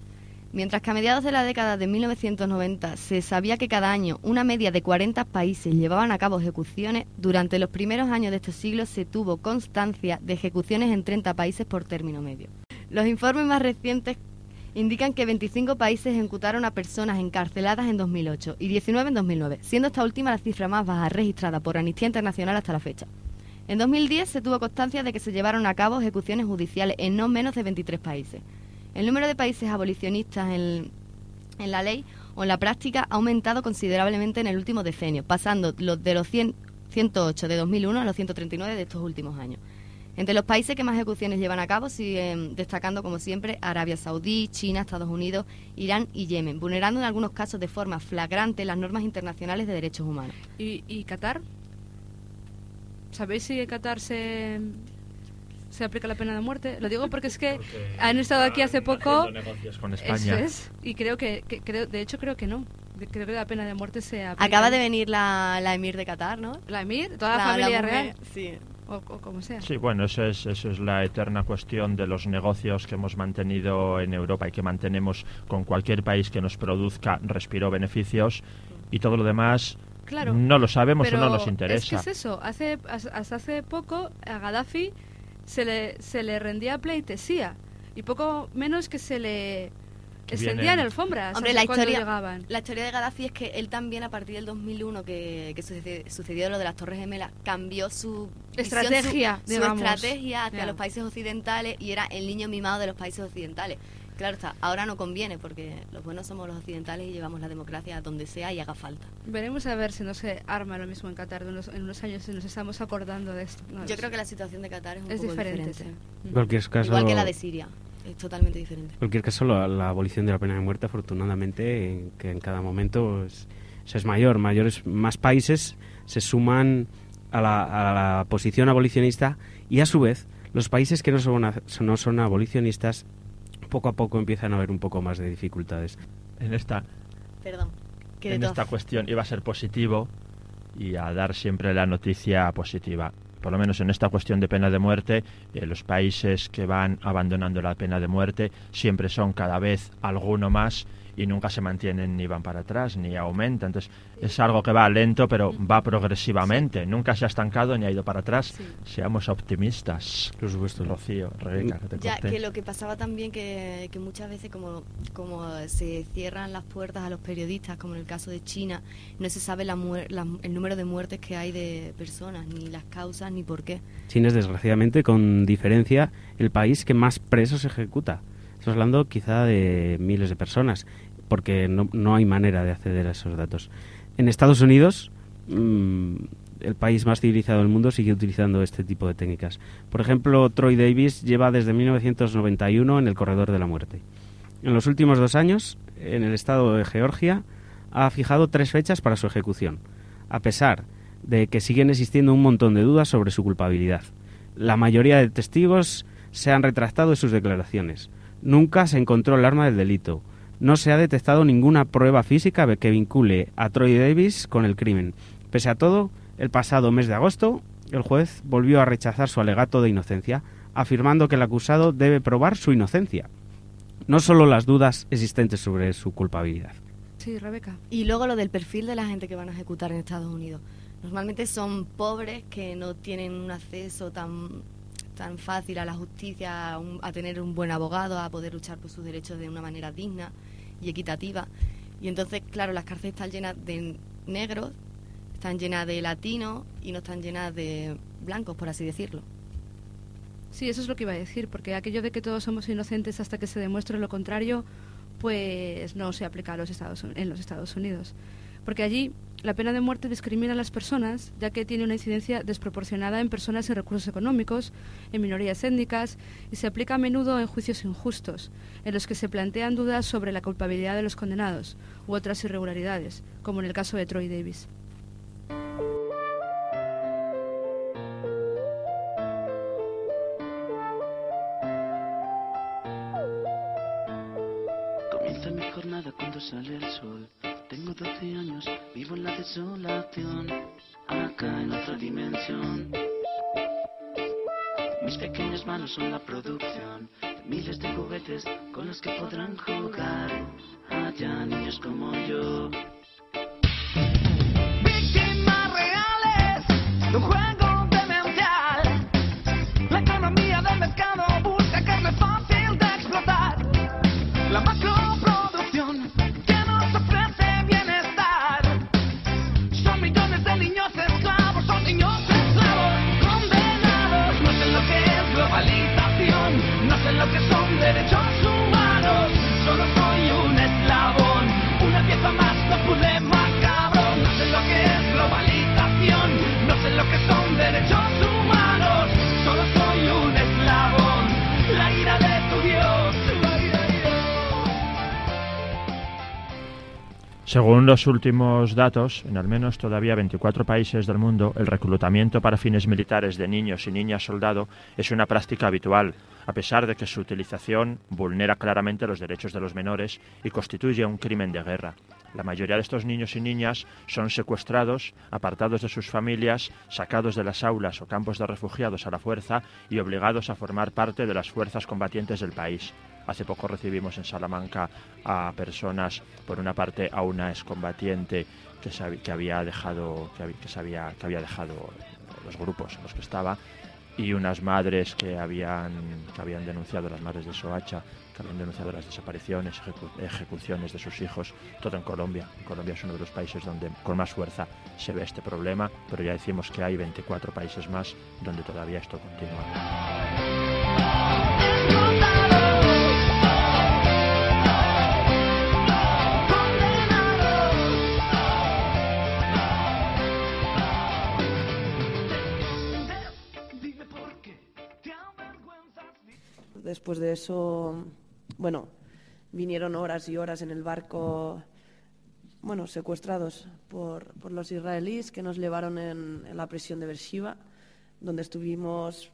Mientras que a mediados de la década de 1990 se sabía que cada año una media de 40 países llevaban a cabo ejecuciones, durante los primeros años de este siglo se tuvo constancia de ejecuciones en 30 países por término medio. Los informes más recientes indican que 25 países ejecutaron a personas encarceladas en 2008 y 19 en 2009, siendo esta última la cifra más baja registrada por Amnistía Internacional hasta la fecha. En 2010 se tuvo constancia de que se llevaron a cabo ejecuciones judiciales en no menos de 23 países. El número de países abolicionistas en, la ley o en la práctica ha aumentado considerablemente en el último decenio, pasando los de los 100 108 de 2001 a los 139 de estos últimos años. Entre los países que más ejecuciones llevan a cabo siguen destacando, como siempre, Arabia Saudí, China, Estados Unidos, Irán y Yemen, vulnerando en algunos casos de forma flagrante las normas internacionales de derechos humanos. ¿Y, y Qatar? ¿Sabéis si en Qatar se, se aplica la pena de muerte? Lo digo porque es que *laughs* han estado aquí hace poco. con Eso España. es, y creo que, que- creo, de hecho creo que no. Creo que la pena de muerte se aplica. Acaba de venir la, la emir de Qatar, ¿no? La emir, toda la, familia mujer, real. Sí. O, o como sea. Sí, bueno, eso es, eso es la eterna cuestión de los negocios que hemos mantenido en Europa y que mantenemos con cualquier país que nos produzca respiro beneficios y todo lo demás Claro. no lo sabemos pero o no nos Es que interesa. es eso. Hace, has- hasta hace poco a Gaddafi se le, se le rendía pleitesía. Y poco menos que se le extendían vienen- alfombras Hombre, la cuando historia, llegaban. la historia de Gaddafi es que él también a partir del 2001 que, que sucede- sucedió lo de las Torres Gemelas cambió su visión, Estrategia, su, estrategia hacia los países occidentales y era el niño mimado de los países occidentales. Claro está, ahora no conviene porque los buenos somos los occidentales y llevamos la democracia a donde sea y haga falta. Veremos a ver si no se arma lo mismo en Qatar de unos- en unos años si nos estamos acordando de esto. No, Yo creo que la situación de Qatar es un es poco diferente. diferente. En cualquier caso, Igual que la de Siria, es totalmente diferente. En cualquier caso, la, la abolición de la pena de muerte, afortunadamente, en- que en cada momento es, es mayor. Mayores, más países se suman a la, a la posición abolicionista y, a su vez, los países que no son, a- no son abolicionistas, poco a poco empiezan a haber un poco más de dificultades. En esta, Perdón. en esta cuestión iba a ser positivo y a dar siempre la noticia positiva. Por lo menos en esta cuestión de pena de muerte, eh, los países que van abandonando la pena de muerte siempre son cada vez alguno más y nunca se mantienen ni van para atrás ni aumenta. Entonces es algo que va lento pero va progresivamente. Nunca se ha estancado ni ha ido para atrás. Seamos optimistas. Por supuesto. Rocío, Rebeca, que te Ya, corté. que lo que pasaba también que, que muchas veces como, como se cierran las puertas a los periodistas, como en el caso de China, no se sabe la muer- la- el número de muertes que hay de personas, ni las causas, ni por qué. China es, desgraciadamente, con diferencia, el país que más presos ejecuta. Estamos hablando quizá de miles de personas, porque no, no hay manera de acceder a esos datos. En Estados Unidos, mm, el país más civilizado del mundo sigue utilizando este tipo de técnicas. Por ejemplo, Troy Davis lleva desde 1991 en el corredor de la muerte. En los últimos dos años, en el estado de Georgia, ha fijado tres fechas para su ejecución, a pesar de que siguen existiendo un montón de dudas sobre su culpabilidad. La mayoría de testigos se han retractado de sus declaraciones. Nunca se encontró el arma del delito. No se ha detectado ninguna prueba física que vincule a Troy Davis con el crimen. Pese a todo, el pasado mes de agosto, el juez volvió a rechazar su alegato de inocencia, afirmando que el acusado debe probar su inocencia, no solo las dudas existentes sobre su culpabilidad. Sí, Rebeca. Y luego lo del perfil de la gente que van a ejecutar en Estados Unidos. Normalmente son pobres que no tienen un acceso tan, tan fácil a la justicia, a, tener un buen abogado, a poder luchar por sus derechos de una manera digna y equitativa. Y entonces, claro, las cárceles están llenas de negros, están llenas de latinos y no están llenas de blancos, por así decirlo. Sí, eso es lo que iba a decir, porque aquello de que todos somos inocentes hasta que se demuestre lo contrario, pues no se aplica a los Estados, en los Estados Unidos. Porque allí la pena de muerte discrimina a las personas, ya que tiene una incidencia desproporcionada en personas sin recursos económicos, en minorías étnicas, y se aplica a menudo en juicios injustos, en los que se plantean dudas sobre la culpabilidad de los condenados u otras irregularidades, como en el caso de Troy Davis. Comienza mi jornada cuando sale el sol. Tengo 12 años, vivo en la desolación, acá en otra dimensión. Mis pequeñas manos son la producción miles de juguetes con los que podrán jugar allá niños como yo. Según los últimos datos, en al menos todavía 24 países del mundo, el reclutamiento para fines militares de niños y niñas soldado es una práctica habitual, a pesar de que su utilización vulnera claramente los derechos de los menores y constituye un crimen de guerra. La mayoría de estos niños y niñas son secuestrados, apartados de sus familias, sacados de las aulas o campos de refugiados a la fuerza y obligados a formar parte de las fuerzas combatientes del país. Hace poco recibimos en Salamanca a personas, por una parte a una excombatiente que, había dejado, que, dejado los grupos en los que estaba y unas madres que habían, que habían denunciado, las madres de Soacha, que habían denunciado las desapariciones, ejecu- ejecuciones de sus hijos, todo en Colombia. Colombia es uno de los países donde con más fuerza se ve este problema, pero ya decimos que hay 24 países más donde todavía esto continúa. De eso, bueno, vinieron horas y horas en el barco, bueno, secuestrados por, por los israelíes que nos llevaron en, en la prisión de Beersheba, donde estuvimos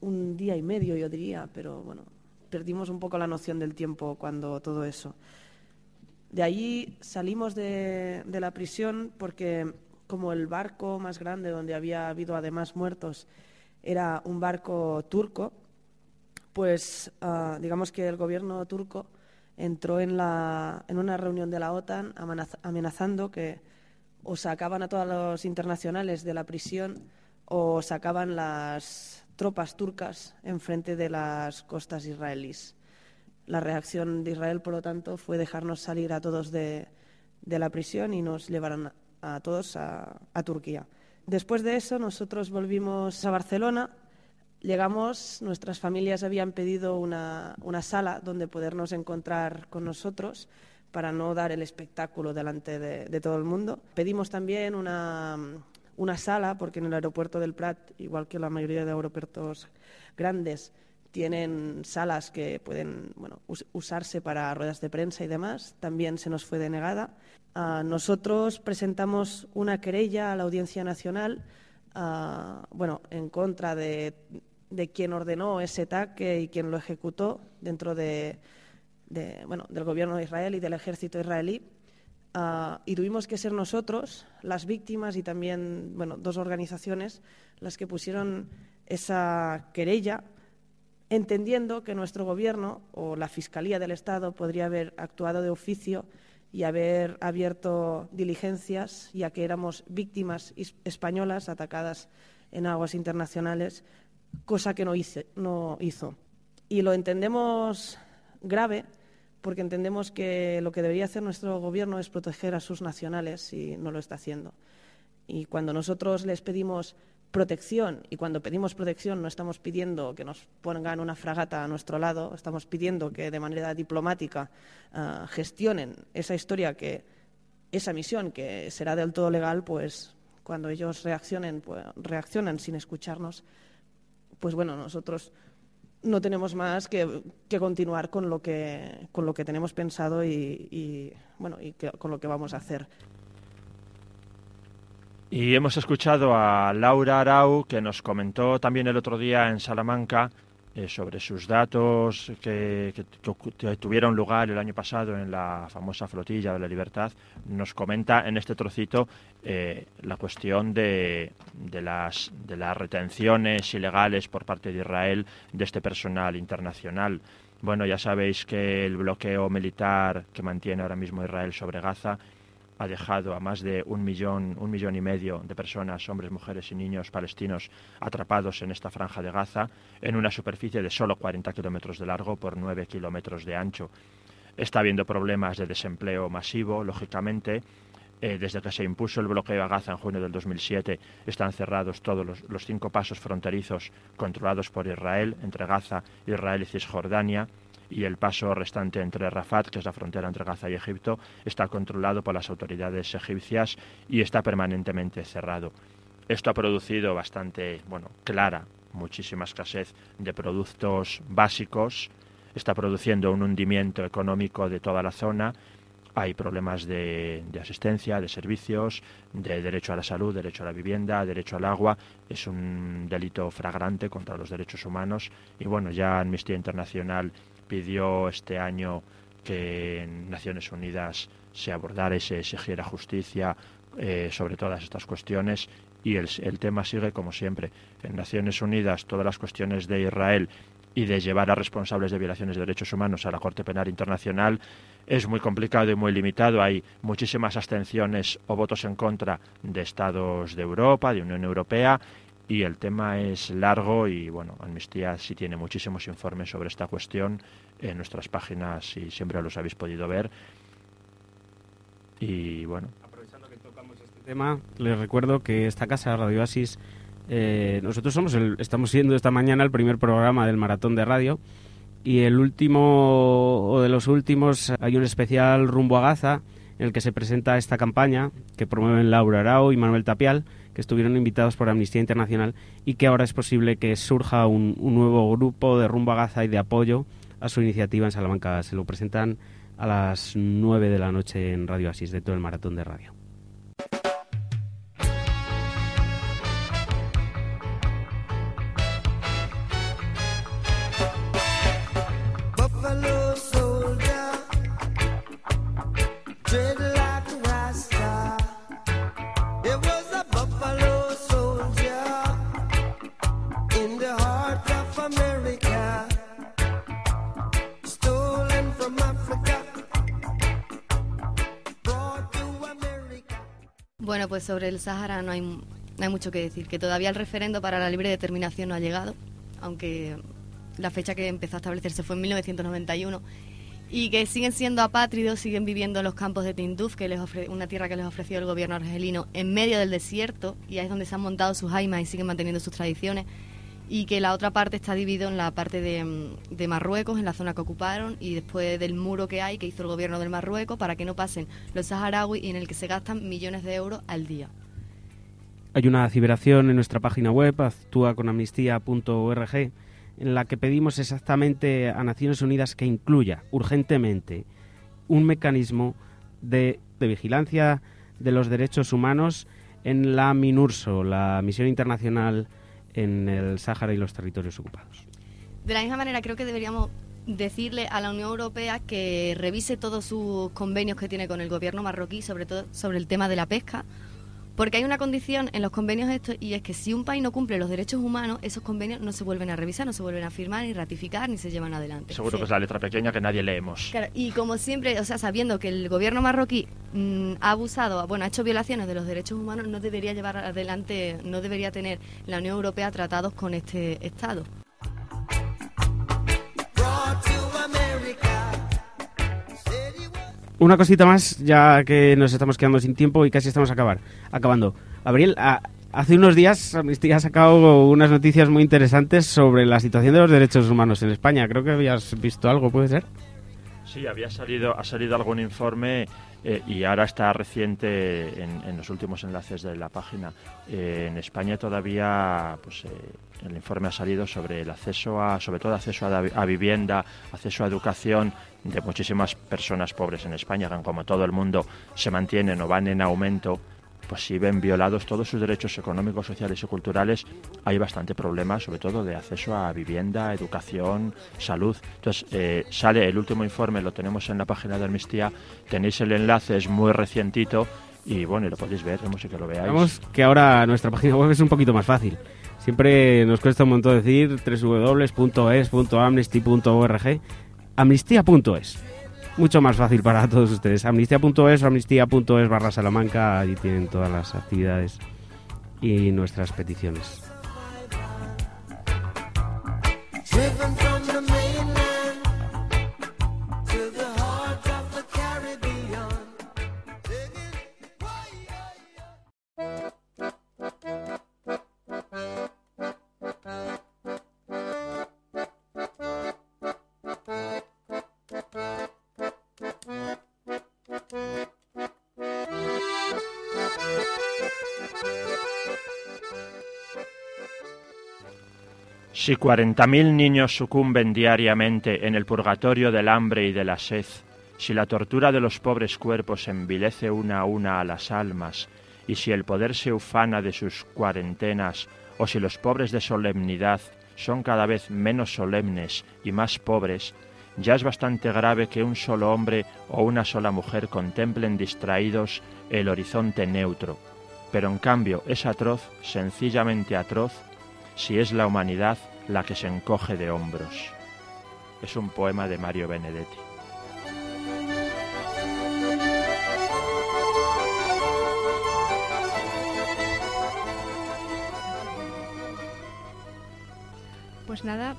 un día y medio, yo diría, pero bueno, perdimos un poco la noción del tiempo cuando todo eso. De allí salimos de, de la prisión porque como el barco más grande donde había habido además muertos era un barco turco, pues ah, digamos que el gobierno turco entró en, la, en una reunión de la OTAN amenaz- amenazando que o sacaban a todos los internacionales de la prisión o sacaban las tropas turcas enfrente de las costas israelíes. La reacción de Israel, por lo tanto, fue dejarnos salir a todos de, la prisión y nos llevaron a todos a Turquía. Después de eso, nosotros volvimos a Barcelona. Llegamos, nuestras familias habían pedido una, una sala donde podernos encontrar con nosotros para no dar el espectáculo delante de, todo el mundo. Pedimos también una, una sala, porque en el aeropuerto del Prat, igual que la mayoría de aeropuertos grandes, tienen salas que pueden bueno, us- usarse para ruedas de prensa y demás. También se nos fue denegada. Ah, nosotros presentamos una querella a la Audiencia Nacional ah, bueno, en contra de, quien ordenó ese ataque y quien lo ejecutó dentro de, de, bueno, del gobierno de Israel y del ejército israelí. Ah, y tuvimos que ser nosotros, las víctimas y también bueno, dos organizaciones, las que pusieron esa querella, entendiendo que nuestro gobierno o la Fiscalía del Estado podría haber actuado de oficio y haber abierto diligencias, ya que éramos víctimas españolas atacadas en aguas internacionales, cosa que no, hice- no hizo. Y lo entendemos grave porque entendemos que lo que debería hacer nuestro gobierno es proteger a sus nacionales y no lo está haciendo. Y cuando nosotros les pedimos protección, y cuando pedimos protección no estamos pidiendo que nos pongan una fragata a nuestro lado, estamos pidiendo que de manera diplomática ah, gestionen esa historia, que esa misión que será del todo legal, pues cuando ellos reaccionen, pues, reaccionan sin escucharnos, pues bueno, nosotros no tenemos más que, que continuar con lo que, con lo que tenemos pensado y, bueno, y con lo que vamos a hacer. Y hemos escuchado a Laura Arau, que nos comentó también el otro día en Salamanca eh, sobre sus datos que, tuvieron lugar el año pasado en la famosa flotilla de la libertad, nos comenta en este trocito eh, la cuestión de, de las, de las retenciones ilegales por parte de Israel de este personal internacional. Bueno, ya sabéis que el bloqueo militar que mantiene ahora mismo Israel sobre Gaza ha dejado a más de un millón, un millón y medio de personas, hombres, mujeres y niños palestinos, atrapados en esta franja de Gaza, en una superficie de solo 40 kilómetros de largo por 9 kilómetros de ancho. Está habiendo problemas de desempleo masivo, lógicamente. Eh, desde que se impuso el bloqueo a Gaza en junio del 2007, están cerrados todos los, los cinco pasos fronterizos controlados por Israel, entre Gaza, Israel y Cisjordania y el paso restante entre Rafat, que es la frontera entre Gaza y Egipto, está controlado por las autoridades egipcias y está permanentemente cerrado. Esto ha producido bastante, bueno, clara, muchísima escasez de productos básicos, está produciendo un hundimiento económico de toda la zona, hay problemas de, asistencia, de servicios, de derecho a la salud, derecho a la vivienda, derecho al agua. Es un delito fragrante contra los derechos humanos y bueno, ya Amnistía Internacional pidió este año que en Naciones Unidas se abordara y se exigiera justicia eh, sobre todas estas cuestiones y el, el tema sigue como siempre. En Naciones Unidas todas las cuestiones de Israel y de llevar a responsables de violaciones de derechos humanos a la Corte Penal Internacional es muy complicado y muy limitado. Hay muchísimas abstenciones o votos en contra de estados de Europa, de Unión Europea, y el tema es largo y bueno, Amnistía sí tiene muchísimos informes sobre esta cuestión en nuestras páginas y siempre los habéis podido ver. Y bueno, tema, les recuerdo que esta casa, Radio Oasis, eh, nosotros somos el, estamos siendo esta mañana el primer programa del maratón de radio y el último o de los últimos hay un especial rumbo a Gaza en el que se presenta esta campaña que promueven Laura Arau y Manuel Tapial que estuvieron invitados por Amnistía Internacional y que ahora es posible que surja un, nuevo grupo de rumbo a Gaza y de apoyo a su iniciativa en Salamanca. Se lo presentan a las 9 de la noche en Radio Asis, dentro del maratón de radio. Sobre el Sáhara no hay, no hay mucho que decir, que todavía el referendo para la libre determinación no ha llegado, aunque la fecha que empezó a establecerse fue en 1991, y que siguen siendo apátridos, siguen viviendo en los campos de Tinduf, que les ofre- una tierra que les ofreció el gobierno argelino en medio del desierto, y ahí es donde se han montado sus jaimas y siguen manteniendo sus tradiciones, y que la otra parte está dividida en la parte de, mm, de Marruecos, en la zona que ocuparon, y después del muro que hay, que hizo el gobierno del Marruecos, para que no pasen los saharauis y en el que se gastan millones de euros al día. Hay una ciberación en nuestra página web, actúaconamnistía.org, en la que pedimos exactamente a Naciones Unidas que incluya urgentemente un mecanismo de, de vigilancia de los derechos humanos en la MINURSO, la Misión Internacional en el Sáhara y los territorios ocupados. De la misma manera, creo que deberíamos decirle a la Unión Europea que revise todos sus convenios que tiene con el gobierno marroquí, sobre todo sobre el tema de la pesca, porque hay una condición en los convenios estos y es que si un país no cumple los derechos humanos, esos convenios no se vuelven a revisar, no se vuelven a firmar, ni ratificar, ni se llevan adelante. seguro Sí. que es la letra pequeña que nadie leemos. Claro, y como siempre, o sea, sabiendo que el gobierno marroquí mm, ha abusado, bueno, ha hecho violaciones de los derechos humanos, no debería llevar adelante, no debería tener la Unión Europea tratados con este Estado. Una cosita más, ya que nos estamos quedando sin tiempo y casi estamos acabar, acabando. Gabriel, a- hace unos días Amnistía ha sacado unas noticias muy interesantes sobre la situación de los derechos humanos en España. Creo que habías visto algo, ¿puede ser? Sí, había salido, ha salido algún informe eh, y ahora está reciente en, los últimos enlaces de la página. Eh, en España todavía, pues eh, el informe ha salido sobre el acceso a, sobre todo acceso a, a vivienda, acceso a educación de muchísimas personas pobres en España, que como todo el mundo se mantienen o van en aumento. pues si ven violados todos sus derechos económicos, sociales y culturales, hay bastante problema, sobre todo de acceso a vivienda, educación, salud. Entonces, eh, sale el último informe, lo tenemos en la página de Amnistía, tenéis el enlace, es muy recientito, y bueno, y lo podéis ver, vemos que lo veáis. Vemos que ahora nuestra página web es un poquito más fácil. Siempre nos cuesta un montón decir www.es.amnesty.org. Amnistía.es. Mucho más fácil para todos ustedes. Amnistía.es o amnistía.es barra Salamanca. Allí tienen todas las actividades y nuestras peticiones. Si 40.000 niños sucumben diariamente en el purgatorio del hambre y de la sed, si la tortura de los pobres cuerpos envilece una a una a las almas, y si el poder se ufana de sus cuarentenas, o si los pobres de solemnidad son cada vez menos solemnes y más pobres, ya es bastante grave que un solo hombre o una sola mujer contemplen distraídos el horizonte neutro. Pero en cambio es atroz, sencillamente atroz, si es la humanidad la que se encoge de hombros. Es un poema de Mario Benedetti. Pues nada,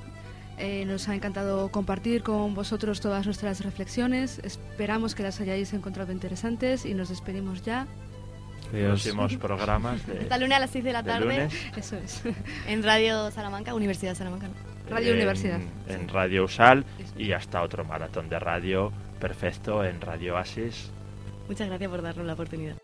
eh, nos ha encantado compartir con vosotros todas nuestras reflexiones. Esperamos que las hayáis encontrado interesantes y nos despedimos ya. Próximos programas de... Hasta lunes a las 6 de la de tarde. lunes. *laughs* Eso es. En Radio Salamanca, Universidad de Salamanca. ¿no? Radio en- Universidad. En Radio Usal y hasta otro maratón de radio perfecto en Radio Asis. Muchas gracias por darnos la oportunidad.